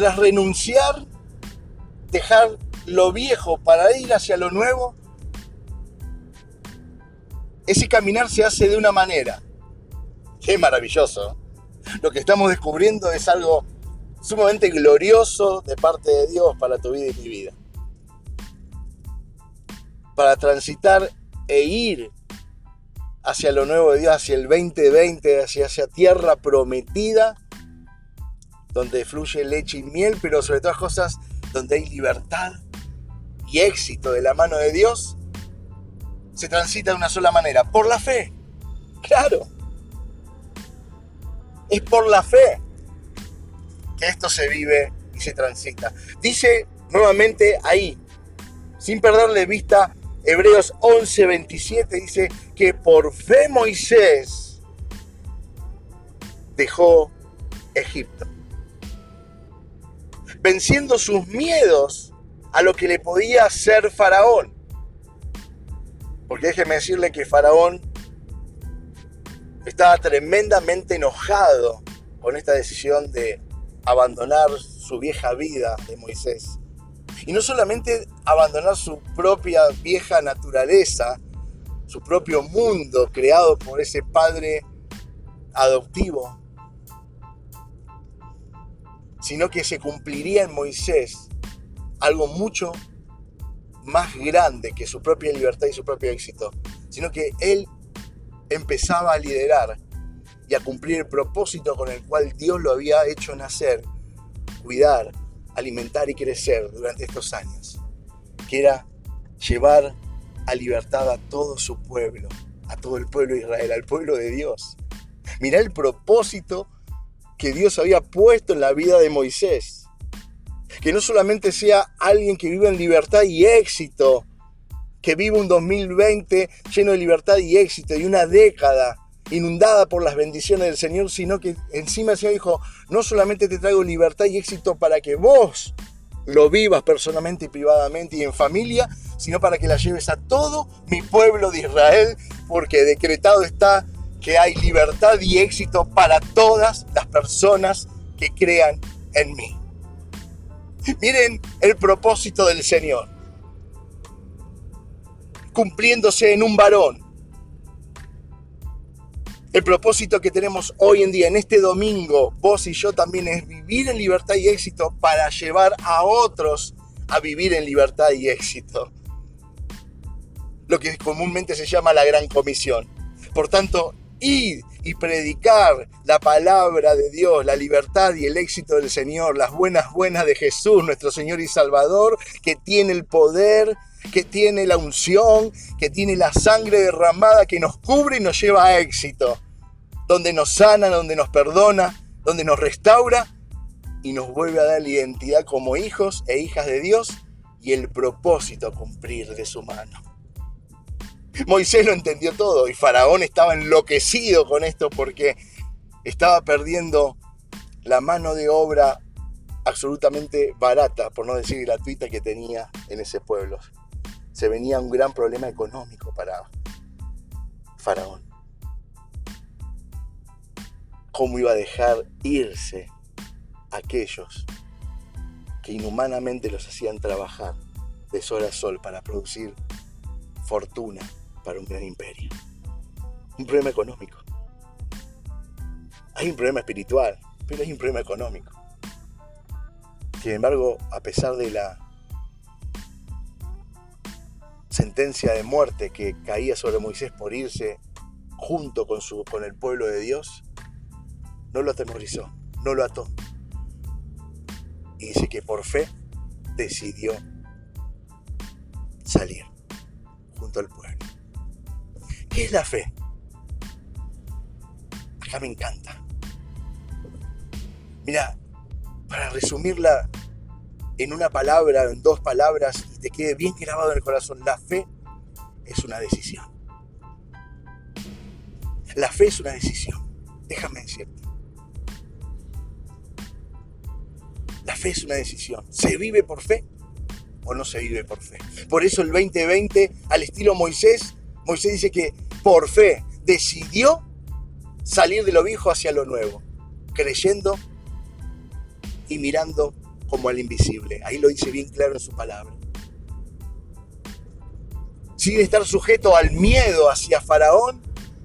tras renunciar, dejar lo viejo para ir hacia lo nuevo, ese caminar se hace de una manera. Qué maravilloso. Lo que estamos descubriendo es algo sumamente glorioso de parte de Dios para tu vida y mi vida. Para transitar e ir hacia lo nuevo de Dios, hacia el 2020, hacia esa tierra prometida, donde fluye leche y miel, pero sobre todas cosas, donde hay libertad y éxito de la mano de Dios, se transita de una sola manera, por la fe. Claro. Es por la fe que esto se vive y se transita. Dice nuevamente ahí, sin perderle vista, Hebreos 11, 27 dice que por fe Moisés dejó Egipto, venciendo sus miedos a lo que le podía hacer Faraón. Porque déjeme decirle que Faraón estaba tremendamente enojado con esta decisión de abandonar su vieja vida de Moisés. Y no solamente abandonar su propia vieja naturaleza, su propio mundo creado por ese padre adoptivo, sino que se cumpliría en Moisés algo mucho más grande que su propia libertad y su propio éxito, sino que él empezaba a liderar y a cumplir el propósito con el cual Dios lo había hecho nacer, cuidar, alimentar y crecer durante estos años, que era llevar a libertad a todo su pueblo, a todo el pueblo de Israel, al pueblo de Dios. Mirá el propósito que Dios había puesto en la vida de Moisés. Que no solamente sea alguien que vive en libertad y éxito, que vive un 2020 lleno de libertad y éxito y una década inundada por las bendiciones del Señor, sino que encima el Señor dijo, no solamente te traigo libertad y éxito para que vos lo vivas personalmente y privadamente y en familia, sino para que la lleves a todo mi pueblo de Israel, porque decretado está que hay libertad y éxito para todas las personas que crean en mí. Miren el propósito del Señor, cumpliéndose en un varón, el propósito que tenemos hoy en día, en este domingo, vos y yo también, es vivir en libertad y éxito para llevar a otros a vivir en libertad y éxito. Lo que comúnmente se llama la gran comisión. Por tanto, ir y predicar la palabra de Dios, la libertad y el éxito del Señor, las buenas buenas de Jesús, nuestro Señor y Salvador, que tiene el poder, que tiene la unción, que tiene la sangre derramada que nos cubre y nos lleva a éxito, donde nos sana, donde nos perdona, donde nos restaura y nos vuelve a dar la identidad como hijos e hijas de Dios y el propósito a cumplir de su mano. Moisés lo entendió todo y Faraón estaba enloquecido con esto porque estaba perdiendo la mano de obra absolutamente barata, por no decir gratuita, que tenía en ese pueblo. Se venía un gran problema económico para Faraón. ¿Cómo iba a dejar irse aquellos que inhumanamente los hacían trabajar de sol a sol para producir fortuna para un gran imperio. Un problema económico. Hay un problema espiritual, pero hay un problema económico. Sin embargo, a pesar de la sentencia de muerte que caía sobre Moisés por irse junto con, su, con el pueblo de Dios, no lo atemorizó, no lo ató. Y dice que por fe decidió salir junto al pueblo. ¿Qué es la fe? Acá me encanta. Mira, para resumirla en una palabra, en dos palabras, y te quede bien grabado en el corazón, la fe es una decisión. La fe es una decisión. Déjame decirte. La fe es una decisión. ¿Se vive por fe o no se vive por fe? Por eso el 2020, al estilo Moisés, Moisés dice que por fe decidió salir de lo viejo hacia lo nuevo, creyendo y mirando como al invisible. Ahí lo dice bien claro en su palabra. Sin estar sujeto al miedo hacia Faraón,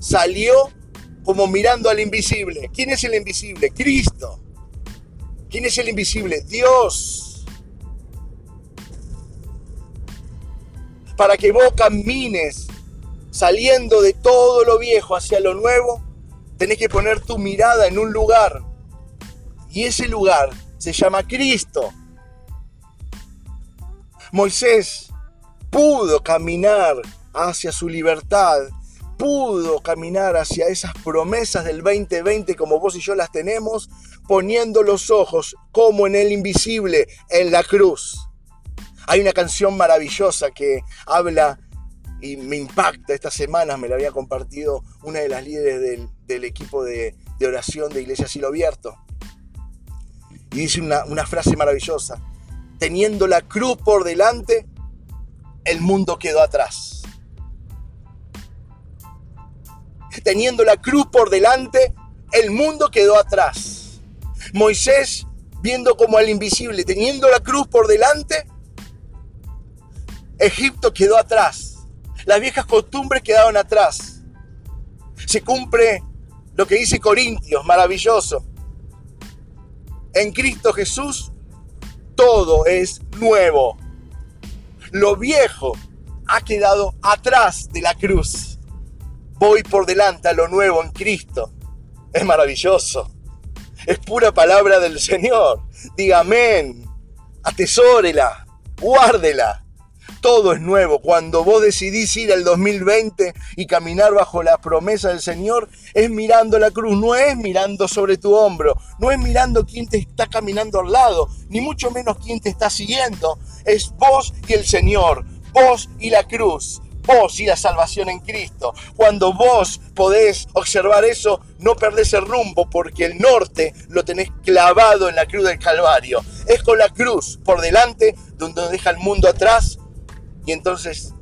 salió como mirando al invisible. ¿Quién es el invisible? Cristo. ¿Quién es el invisible? Dios. Para que vos camines saliendo de todo lo viejo hacia lo nuevo, tenés que poner tu mirada en un lugar. Y ese lugar se llama Cristo. Moisés pudo caminar hacia su libertad, pudo caminar hacia esas promesas del 2020 como vos y yo las tenemos, poniendo los ojos como en el invisible, en la cruz. Hay una canción maravillosa que habla y me impacta esta semana, me la había compartido una de las líderes del, equipo de, oración de Iglesia Silo Abierto. Y dice una, una frase maravillosa, teniendo la cruz por delante, el mundo quedó atrás. Teniendo la cruz por delante, el mundo quedó atrás. Moisés, viendo como al invisible, teniendo la cruz por delante, Egipto quedó atrás. Las viejas costumbres quedaron atrás. Se cumple lo que dice Corintios, maravilloso. En Cristo Jesús todo es nuevo. Lo viejo ha quedado atrás de la cruz. Voy por delante a lo nuevo en Cristo. Es maravilloso. Es pura palabra del Señor. Diga amén. Atesórela. Guárdela todo es nuevo. Cuando vos decidís ir al 2020 y caminar bajo la promesa del Señor, es mirando la cruz, no es mirando sobre tu hombro, no es mirando quién te está caminando al lado, ni mucho menos quién te está siguiendo. Es vos y el Señor, vos y la cruz vos y la salvación en Cristo. Cuando vos podés observar eso, no perdés el rumbo porque el norte lo tenés clavado en la cruz del Calvario. Es con la cruz por delante donde deja el mundo atrás y entonces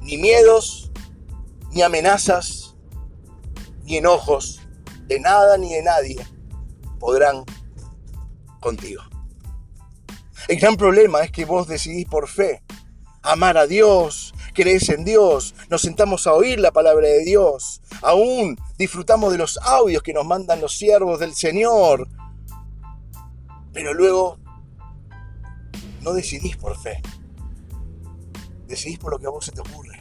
ni miedos, ni amenazas, ni enojos de nada ni de nadie podrán contigo. El gran problema es que vos decidís por fe amar a Dios, crees en Dios, nos sentamos a oír la palabra de Dios, aún disfrutamos de los audios que nos mandan los siervos del Señor, pero luego no decidís por fe decidís por lo que a vos se te ocurre.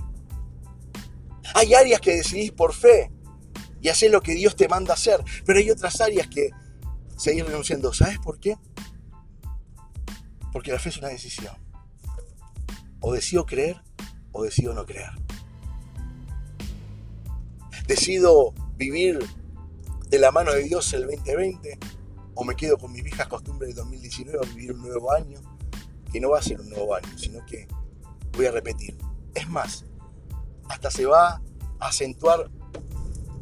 Hay áreas que decidís por fe y haces lo que Dios te manda hacer, pero hay otras áreas que seguís renunciando. ¿Sabes por qué? Porque la fe es una decisión. O decido creer o decido no creer. Decido vivir de la mano de Dios el 2020 o me quedo con mis viejas costumbres del 2019 a vivir un nuevo año, que no va a ser un nuevo año, sino que voy a repetir. Es más, hasta se va a acentuar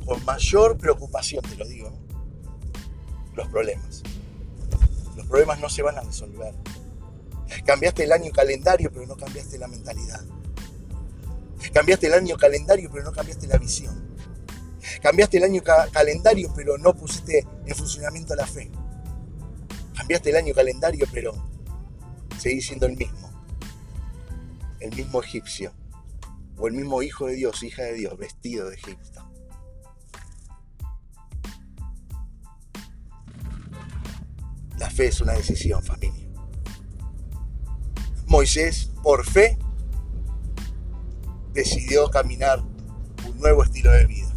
con mayor preocupación, te lo digo, los problemas. Los problemas no se van a resolver. Cambiaste el año calendario, pero no cambiaste la mentalidad. Cambiaste el año calendario, pero no cambiaste la visión. Cambiaste el año calendario, pero no pusiste en funcionamiento la fe. Cambiaste el año calendario, pero seguís siendo el mismo el mismo egipcio o el mismo hijo de Dios, hija de Dios, vestido de Egipto. La fe es una decisión, familia. Moisés, por fe, decidió caminar un nuevo estilo de vida,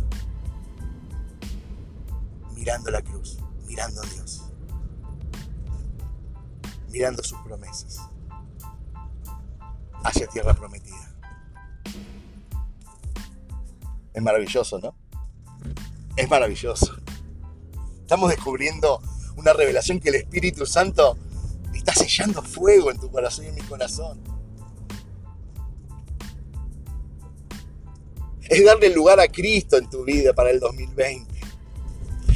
mirando la cruz, mirando a Dios, mirando sus promesas hacia tierra prometida. Es maravilloso, ¿no? Es maravilloso. Estamos descubriendo una revelación que el Espíritu Santo está sellando fuego en tu corazón y en mi corazón. Es darle lugar a Cristo en tu vida para el 2020.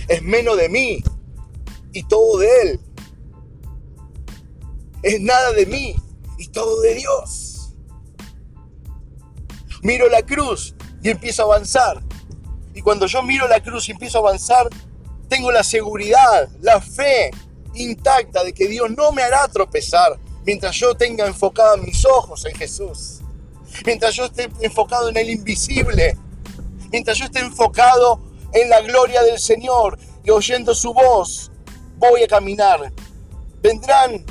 Es menos de mí y todo de Él. Es nada de mí y todo de Dios miro la cruz y empiezo a avanzar. Y cuando yo miro la cruz y empiezo a avanzar, tengo la seguridad, la fe intacta de que Dios no me hará tropezar mientras yo tenga enfocado mis ojos en Jesús. Mientras yo esté enfocado en el invisible. Mientras yo esté enfocado en la gloria del Señor y oyendo su voz, voy a caminar. Vendrán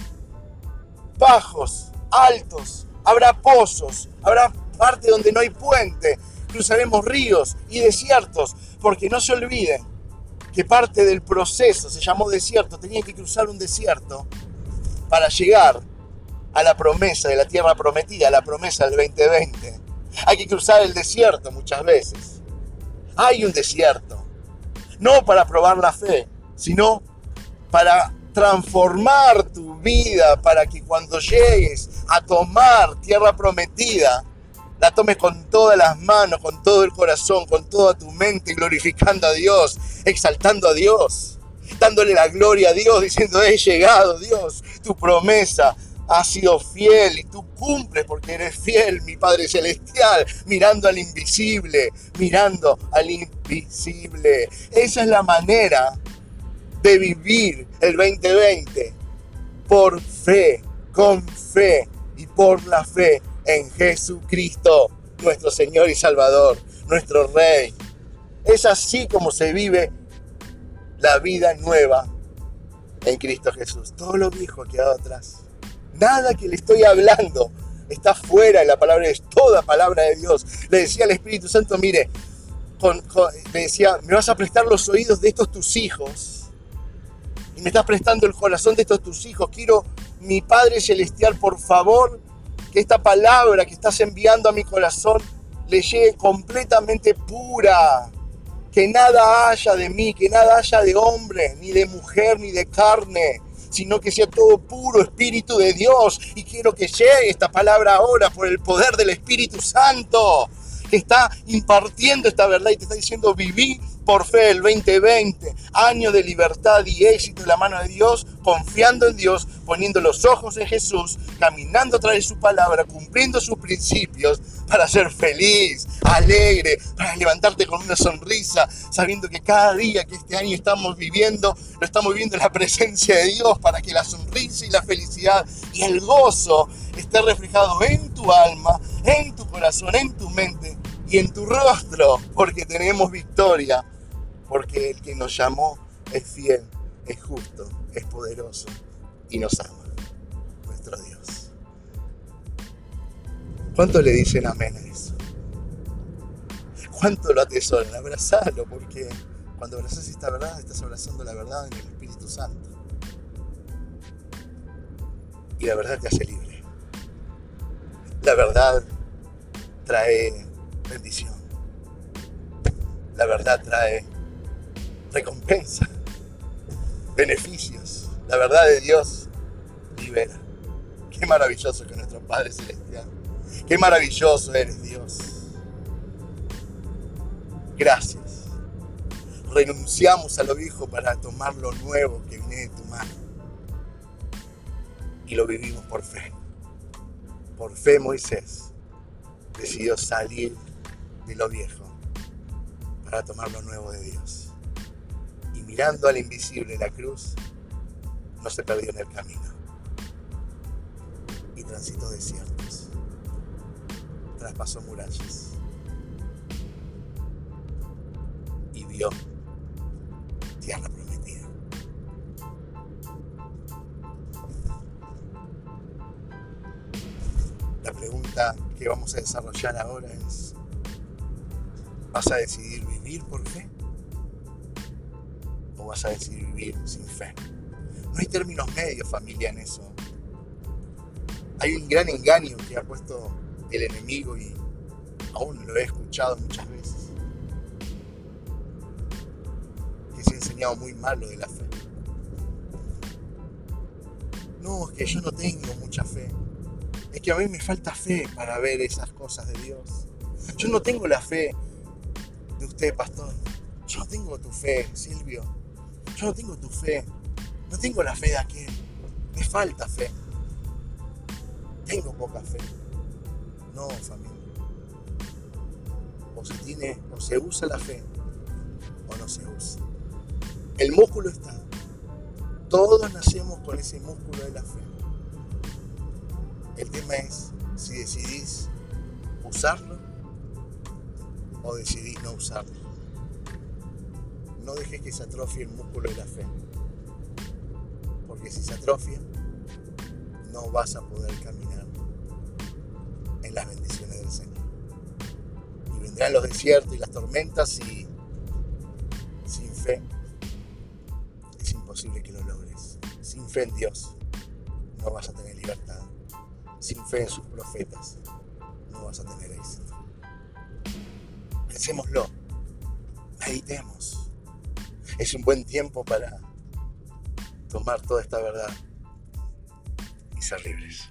bajos, altos, habrá pozos, habrá parte donde no hay puente, cruzaremos ríos y desiertos, porque no se olviden que parte del proceso se llamó desierto, tenía que cruzar un desierto para llegar a la promesa de la tierra prometida, a la promesa del 2020. Hay que cruzar el desierto muchas veces. Hay un desierto, no para probar la fe, sino para transformar tu vida, para que cuando llegues a tomar tierra prometida, la tomes con todas las manos, con todo el corazón, con toda tu mente, glorificando a Dios, exaltando a Dios, dándole la gloria a Dios, diciendo, he llegado, Dios, tu promesa ha sido fiel y tú cumples porque eres fiel, mi Padre Celestial, mirando al invisible, mirando al invisible. Esa es la manera de vivir el 2020 por fe, con fe y por la fe en Jesucristo, nuestro Señor y Salvador, nuestro Rey. Es así como se vive la vida nueva en Cristo Jesús. Todo lo viejo ha quedado atrás. Nada que le estoy hablando está fuera de la palabra, es toda palabra de Dios. Le decía al Espíritu Santo, mire, le decía, me vas a prestar los oídos de estos tus hijos y me estás prestando el corazón de estos tus hijos. Quiero, mi Padre Celestial, por favor, que esta palabra que estás enviando a mi corazón le llegue completamente pura. Que nada haya de mí, que nada haya de hombre, ni de mujer, ni de carne, sino que sea todo puro Espíritu de Dios. Y quiero que llegue esta palabra ahora por el poder del Espíritu Santo, que está impartiendo esta verdad y te está diciendo, viví por fe el 2020, año de libertad y éxito en la mano de Dios, confiando en Dios, poniendo los ojos en Jesús, caminando a través de su palabra, cumpliendo sus principios para ser feliz, alegre, para levantarte con una sonrisa, sabiendo que cada día que este año estamos viviendo, lo estamos viviendo en la presencia de Dios, para que la sonrisa y la felicidad y el gozo esté reflejado en tu alma, en tu corazón, en tu mente y en tu rostro, porque tenemos victoria porque el que nos llamó es fiel, es justo, es poderoso y nos ama, nuestro Dios. ¿Cuánto le dicen amén a eso? ¿Cuánto lo atesoran? Abrazalo, porque cuando abrazas esta verdad, estás abrazando la verdad en el Espíritu Santo. Y la verdad te hace libre. La verdad trae bendición. La verdad trae recompensa, beneficios. La verdad de Dios libera. Qué maravilloso que nuestro Padre Celestial. Qué maravilloso eres Dios. Gracias. Renunciamos a lo viejo para tomar lo nuevo que viene de tu mano. Y lo vivimos por fe. Por fe Moisés decidió salir de lo viejo para tomar lo nuevo de Dios mirando al invisible la cruz, no se perdió en el camino. Y transitó desiertos, traspasó murallas y vio tierra prometida. La pregunta que vamos a desarrollar ahora es, ¿vas a decidir vivir por fe? Vas a decidir vivir sin fe. No hay términos medios, familia, en eso. Hay un gran engaño que ha puesto el enemigo y aún lo he escuchado muchas veces. Que se ha enseñado muy mal lo de la fe. No, es que yo no tengo mucha fe. Es que a mí me falta fe para ver esas cosas de Dios. Yo no tengo la fe de usted, pastor. Yo tengo tu fe, Silvio. Yo no tengo tu fe. No tengo la fe de aquel. Me falta fe. Tengo poca fe. No, familia. O se tiene, o se usa la fe, o no se usa. El músculo está. Todos nacemos con ese músculo de la fe. El tema es si decidís usarlo o decidís no usarlo. No dejes que se atrofie el músculo de la fe. Porque si se atrofia, no vas a poder caminar en las bendiciones del Señor. Y vendrán los desiertos y las tormentas y sin fe es imposible que lo logres. Sin fe en Dios no vas a tener libertad. Sin fe en sus profetas no vas a tener éxito. Pensémoslo, meditemos. Es un buen tiempo para tomar toda esta verdad y ser libres.